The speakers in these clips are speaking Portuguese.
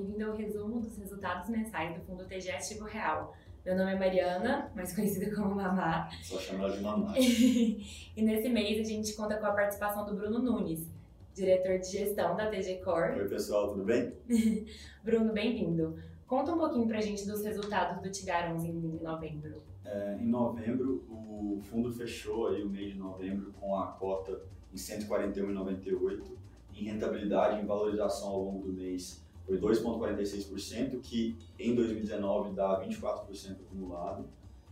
bem-vindo ao resumo dos resultados mensais do Fundo TG Ativo Real. Meu nome é Mariana, mais conhecida como Mamá. Só chama ela de Mamá. e nesse mês a gente conta com a participação do Bruno Nunes, diretor de gestão da TG Core. Oi, pessoal, tudo bem? Bruno, bem-vindo. Conta um pouquinho pra gente dos resultados do Tigar 11 em novembro. É, em novembro, o fundo fechou aí o mês de novembro com a cota em 141,98. Em rentabilidade, em valorização ao longo do mês, foi 2,46%, que em 2019 dá 24% acumulado.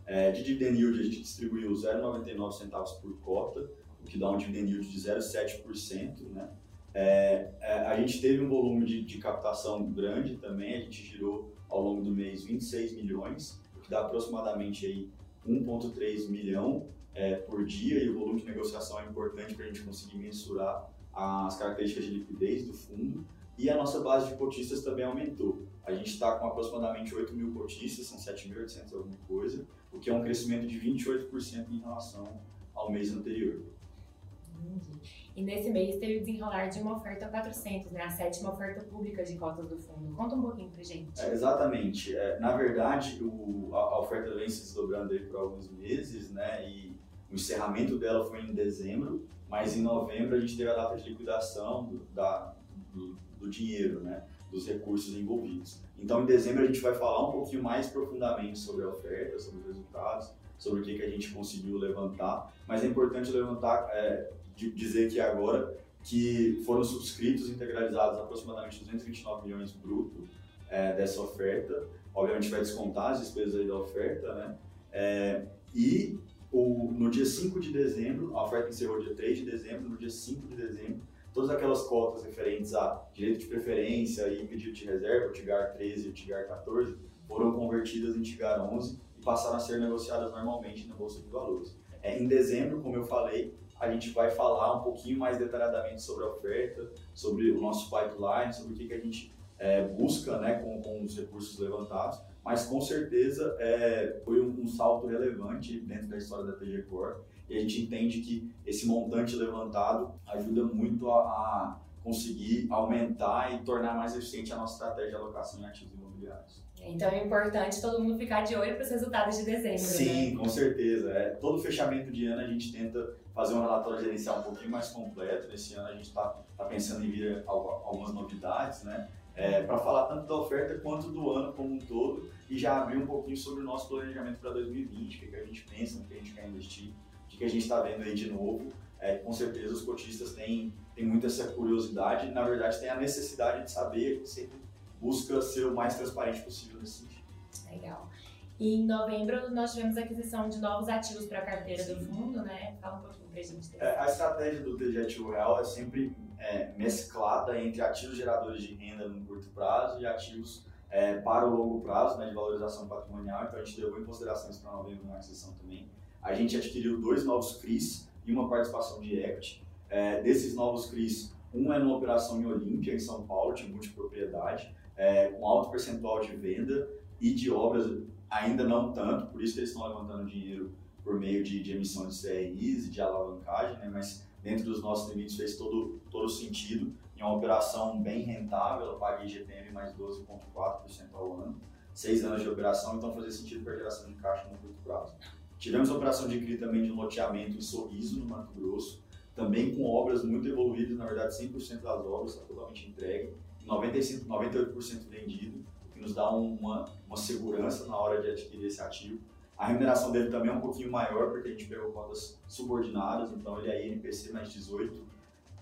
É, de dividend yield, a gente distribuiu 0,99 centavos por cota, o que dá um dividend yield de 0,7%. Né? É, é, a gente teve um volume de, de, captação grande também, a gente girou ao longo do mês 26 milhões, o que dá aproximadamente aí 1,3 milhão é, por dia, e o volume de negociação é importante para a gente conseguir mensurar as características de liquidez do fundo. E a nossa base de cotistas também aumentou. A gente está com aproximadamente 8 mil cotistas, são 7.800 alguma coisa, o que é um crescimento de 28% em relação ao mês anterior. Entendi. E nesse mês teve o desenrolar de uma oferta 400, né? a sétima oferta pública de cotas do fundo. Conta um pouquinho pra gente. É, exatamente. É, na verdade, o, a, a, oferta vem se desdobrando aí por alguns meses, né? E o encerramento dela foi em dezembro, mas em novembro a gente teve a data de liquidação do, da, do, do dinheiro, né? Dos recursos envolvidos. Então, em dezembro, a gente vai falar um pouquinho mais profundamente sobre a oferta, sobre os resultados, sobre o que, que a gente conseguiu levantar. Mas é importante levantar, é, dizer que agora que foram subscritos integralizados aproximadamente 229 milhões bruto é, dessa oferta. Obviamente vai descontar as despesas da oferta, né? É, e o, no dia 5 de dezembro, a oferta encerrou dia 3 de dezembro, no dia 5 de dezembro, todas aquelas cotas referentes a direito de preferência e pedido de reserva, o TIGAR 13 e o TIGAR 14, foram convertidas em TIGAR 11 e passaram a ser negociadas normalmente na Bolsa de Valores. É, em dezembro, como eu falei, a gente vai falar um pouquinho mais detalhadamente sobre a oferta, sobre o nosso pipeline, sobre o que, que a gente é, busca né, com, com os recursos levantados, mas com certeza é, foi um, um, salto relevante dentro da história da TG Core e a gente entende que esse montante levantado ajuda muito a, a conseguir aumentar e tornar mais eficiente a nossa estratégia de alocação em ativos imobiliários. Então é importante todo mundo ficar de olho para os resultados de dezembro. Sim, né? com certeza. É, todo fechamento de ano a gente tenta fazer um relatório gerencial um pouquinho mais completo. Nesse ano a gente está tá pensando em vir algumas novidades, né? É, para falar tanto da oferta quanto do ano como um todo e já abrir um pouquinho sobre o nosso planejamento para 2020, o que, que a gente pensa, no que a gente quer investir, o que, a gente está vendo aí de novo. É, com certeza os cotistas têm, têm muito essa curiosidade, na verdade tem a necessidade de saber, sempre busca ser o mais transparente possível nesse sentido. Legal. E em novembro nós tivemos a aquisição de novos ativos para a carteira Sim. do fundo, né? Fala um pouquinho para a gente. É, a estratégia do TG Ativo Real é sempre é, mesclada entre ativos geradores de renda no curto prazo e ativos é, para o longo prazo, né, de valorização patrimonial. Então a gente levou em consideração isso para novembro na aquisição também. A gente adquiriu dois novos CRIs e uma participação de equity. É, desses novos CRIs, um é numa operação em Olímpia, em São Paulo, de multipropriedade é, com alto percentual de venda e de obras ainda não tanto, por isso que eles estão levantando dinheiro por meio de, de emissão de CRIs e de alavancagem, né? mas dentro dos nossos limites fez todo, todo sentido. Em uma operação bem rentável, ela paga IGPM mais 12,4% ao ano, seis anos de operação, então fazia sentido para geração de caixa no curto prazo. Tivemos operação de CRI também de loteamento em Sorriso, no Mato Grosso, também com obras muito evoluídas, na verdade 100% das obras está totalmente entregue, 95, 98% vendido, o que nos dá uma, uma segurança na hora de adquirir esse ativo. A remuneração dele também é um pouquinho maior, porque a gente pegou cotas subordinadas, então ele é INPC mais 18,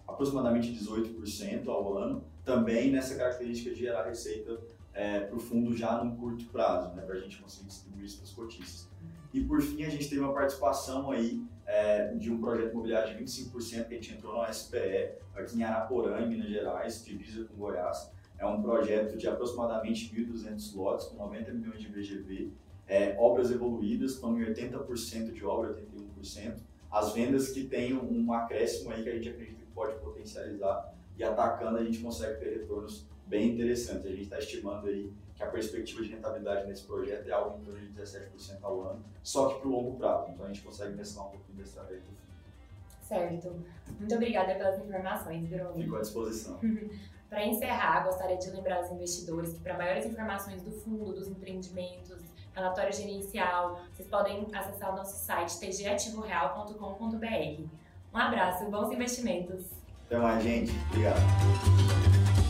aproximadamente 18% ao ano. Também nessa característica de gerar receita é, para o fundo já num curto prazo, né, para a gente conseguir distribuir isso para os cotistas. E por fim, a gente teve uma participação aí é, de um projeto imobiliário de 25% que a gente entrou no SPE, aqui em Araporã, em Minas Gerais, divisa com Goiás. É um projeto de aproximadamente 1.200 lotes, com 90 milhões de VGV, é, obras evoluídas, estão em 80% de obra, 81%. As vendas que têm um acréscimo aí que a gente acredita que pode potencializar e atacando a gente consegue ter retornos bem interessantes. A gente está estimando aí que a perspectiva de rentabilidade nesse projeto é algo em torno de 17% ao ano, só que para o longo prazo. Então a gente consegue mesclar um pouquinho da estratégia do fundo. Certo. Muito obrigada pelas informações, Bruno. Fico à disposição. para encerrar, gostaria de lembrar aos investidores que para maiores informações do fundo, dos empreendimentos, relatório gerencial, vocês podem acessar o nosso site tgativoreal.com.br. Um abraço, bons investimentos! Até mais, gente. Obrigado.